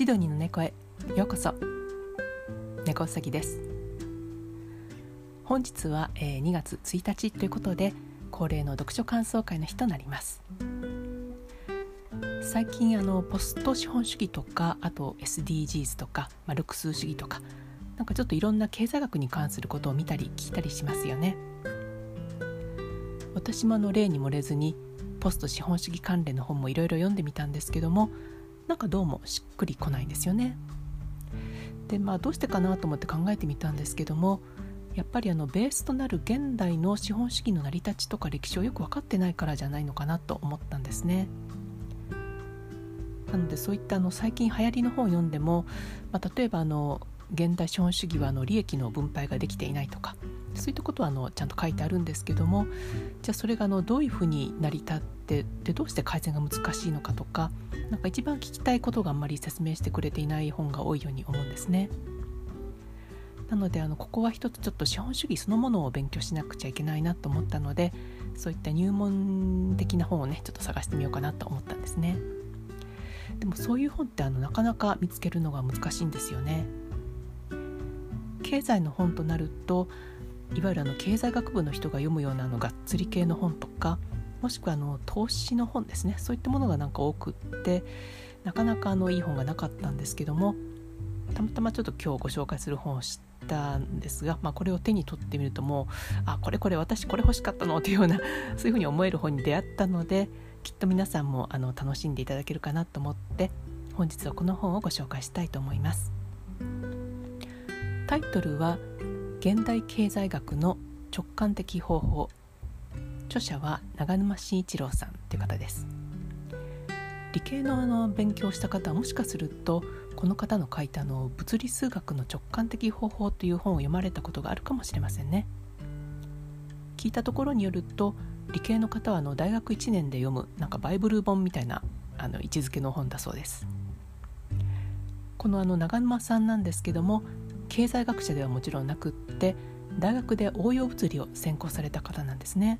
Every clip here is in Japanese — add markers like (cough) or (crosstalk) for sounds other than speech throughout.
シドニーの猫へようこそ。猫うさぎです。本日は、えー、2月1日ということで恒例の読書感想会の日となります。最近あのポスト資本主義とかあと SDGs とか、まあ、ルクス主義とかなんかちょっといろんな経済学に関することを見たり聞いたりしますよね。私もあの例に漏れずにポスト資本主義関連の本もいろいろ読んでみたんですけどもなんかどうもしっくりこないんですよね。でまあどうしてかなと思って考えてみたんですけどもやっぱりあのベースとなる現代の資本主義の成り立ちとか歴史をよく分かってないからじゃないのかなと思ったんですね。なのでそういったあの最近流行りの本を読んでも、まあ、例えばあの現代資本主義はあの利益の分配ができていないとかそういったことはあのちゃんと書いてあるんですけどもじゃあそれがあのどういうふうに成り立ってでどうして改善が難しいのかとかなんか一番聞きたいことがあんまり説明してくれていない本が多いように思うんですね。なのであのここは一つちょっと資本主義そのものを勉強しなくちゃいけないなと思ったのでそういった入門的な本をねちょっと探してみようかなと思ったんですね。でもそういう本ってあのなかなか見つけるのが難しいんですよね。経済の本となるといわゆるあの経済学部の人が読むようなのがっつり系の本とかもしくはあの投資の本ですねそういったものがなんか多くってなかなかあのいい本がなかったんですけどもたまたまちょっと今日ご紹介する本を知ったんですが、まあ、これを手に取ってみるともうあこれこれ私これ欲しかったのというような (laughs) そういうふうに思える本に出会ったのできっと皆さんもあの楽しんでいただけるかなと思って本日はこの本をご紹介したいと思います。タイトルは現代経済学の直感的方法著者は長沼慎一郎さんという方です。理系のあの勉強した方はもしかするとこの方の書いたの物理数学の直感的方法という本を読まれたことがあるかもしれませんね。聞いたところによると理系の方はあの大学1年で読むなんかバイブル本みたいなあの位置づけの本だそうです。このあの長沼さんなんですけども経済学者ではもちろんなくって大学で応用物理を専攻された方なんですね。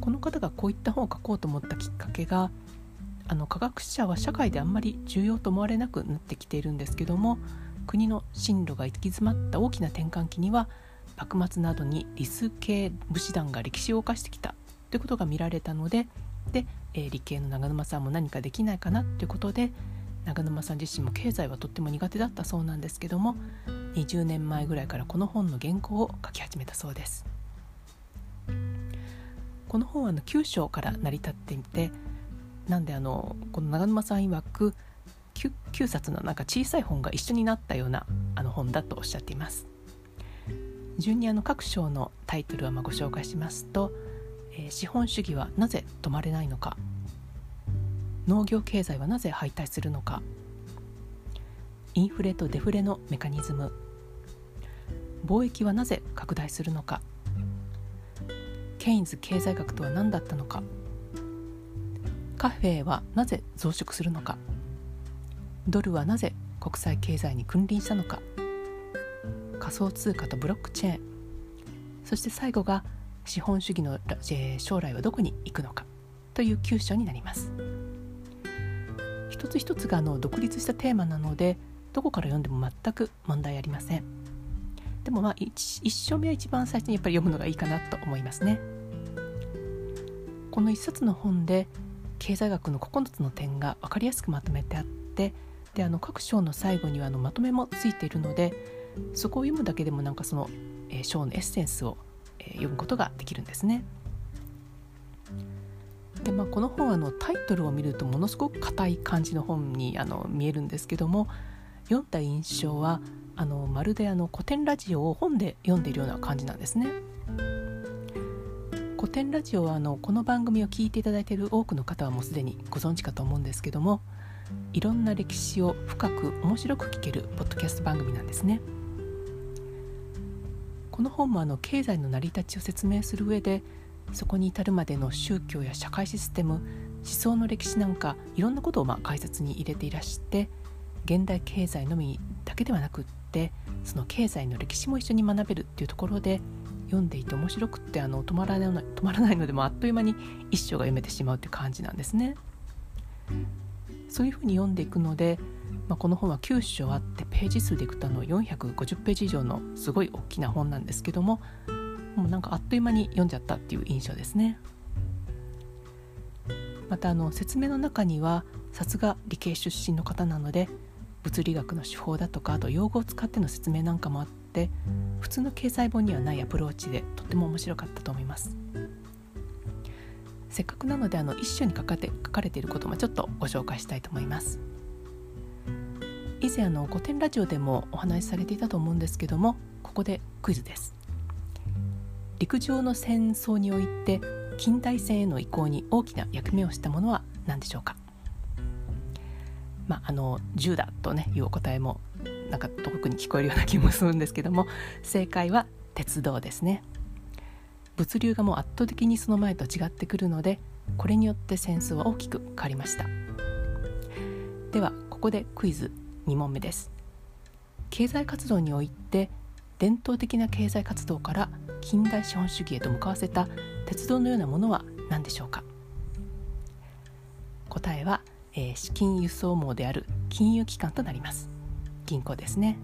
この方がこういった本を書こうと思ったきっかけがあの科学者は社会であんまり重要と思われなくなってきているんですけども国の進路が行き詰まった大きな転換期には幕末などに理数系武士団が歴史を犯してきたということが見られたのでで、え、理系の長沼さんも何かできないかなということで長沼さん自身も経済はとっても苦手だったそうなんですけども20年前ぐらいからこの本の原稿を書き始めたそうです。この本はあの9章から成り立っていてなんであのこの長沼さん曰く 9, 9冊のなんか小さい本が一緒になったようなあの本だとおっしゃっています。順にあの各章のタイトルはまご紹介しますと、えー、資本主義はなぜ止まれないのか。農業経済はなぜ敗退するのか。インフレとデフレのメカニズム。貿易はなぜ拡大するのか。ケインズ経済学とは何だったのか。カフェはなぜ増殖するのか。ドルはなぜ国際経済に君臨したのか。仮想通貨とブロックチェーン。そして最後が資本主義の将来はどこに行くのか。という9章になります。一つ一つがあの独立したテーマなのでどこから読んでも全く問題ありませんでもまあ 1, 1章目は一番最初にやっぱり読むのがいいかなと思いますねこの1冊の本で経済学の9つの点が分かりやすくまとめてあってであの各章の最後にはあのまとめもついているのでそこを読むだけでもなんかその、えー、章のエッセンスを、えー、読むことができるんですね。でまあ、この本あのタイトルを見るとものすごく硬い感じの本にあの見えるんですけども読んだ印象はあのまるであの古典ラジオを本で読んでいるような感じなんですね。古典ラジオはあのこの番組を聞いていただいている多くの方はもうすでにご存知かと思うんですけどもいろんな歴史を深く面白く聞けるポッドキャスト番組なんですね。この本もあの経済の成り立ちを説明する上でそこに至るまでの宗教や社会システム思想の歴史なんかいろんなことをまあ解説に入れていらして現代経済のみだけではなくってその経済の歴史も一緒に学べるっていうところで読んでいて面白くってあの止まらない止まらないのでもあっという間に一章が読めてしまうという感じなんですね。そういうふうに読んでいくので、まあ、この本は9章あってページ数でいくとあの450ページ以上のすごい大きな本なんですけどももうなんかあっという間に読んじゃったっていう印象ですね。またあの説明の中にはさすが理系出身の方なので物理学の手法だとかあと用語を使っての説明なんかもあって普通の経済本にはないアプローチでとっても面白かったと思います。せっかくなのであの一緒に書かて書かれていることもちょっとご紹介したいと思います。以前あの古典ラジオでもお話しされていたと思うんですけどもここでクイズです。陸上の戦争において近代戦への移行に大きな役目をしたものは何でしょうか？まあ、あの10だとねいうお答えもなんか遠くに聞こえるような気もするんですけども正解は鉄道ですね。物流がもう圧倒的にその前と違ってくるのでこれによって戦争は大きく変わりました。ではここでクイズ2問目です。経済活動において伝統的な経済活動から近代資本主義へと向かわせた鉄道のようなものは何でしょうか？答えはえー、資金輸送網である金融機関となります。銀行ですね。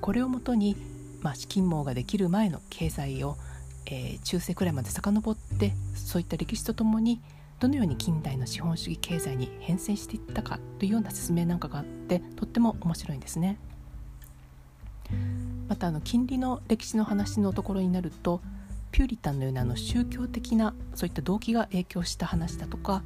これをもとに、まあ、資金網ができる前の経済を、えー、中世くらいまで遡ってそういった歴史とともにどのように近代の資本主義経済に変遷していったかというような説明なんかがあってとっても面白いんですね。またあの金利の歴史の話のところになるとピューリタンのようなあの宗教的なそういった動機が影響した話だとか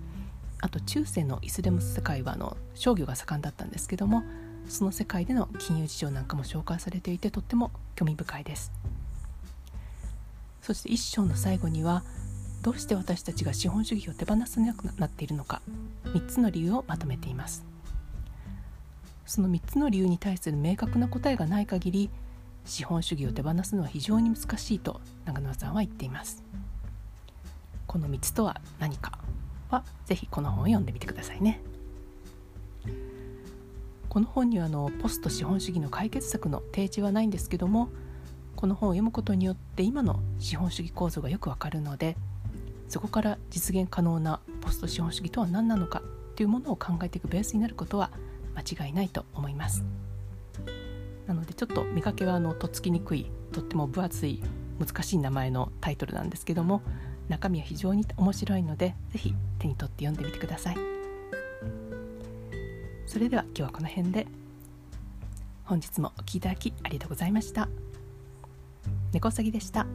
あと中世のイスラム世界はあの商業が盛んだったんですけどもその世界での金融事情なんかも紹介されていてとっても興味深いです。そして一章の最後にはどうして私たちが資本主義を手放せなくなっているのか3つの理由をまとめています。その3つの理由に対する明確な答えがない限り資本主義を手放すのは非常に難しいと長野さんは言っていますこの3つとは何かは是非この本を読んでみてくださいね。この本にはあのポスト資本主義の解決策の提示はないんですけどもこの本を読むことによって今の資本主義構造がよくわかるのでそこから実現可能なポスト資本主義とは何なのかというものを考えていくベースになることは間違いないと思いますなのでちょっと見かけはあのとっつきにくいとっても分厚い難しい名前のタイトルなんですけども中身は非常に面白いので是非手に取って読んでみてください。それでは今日はこの辺で。本日もお聴きいただきありがとうございました。猫うさぎでした。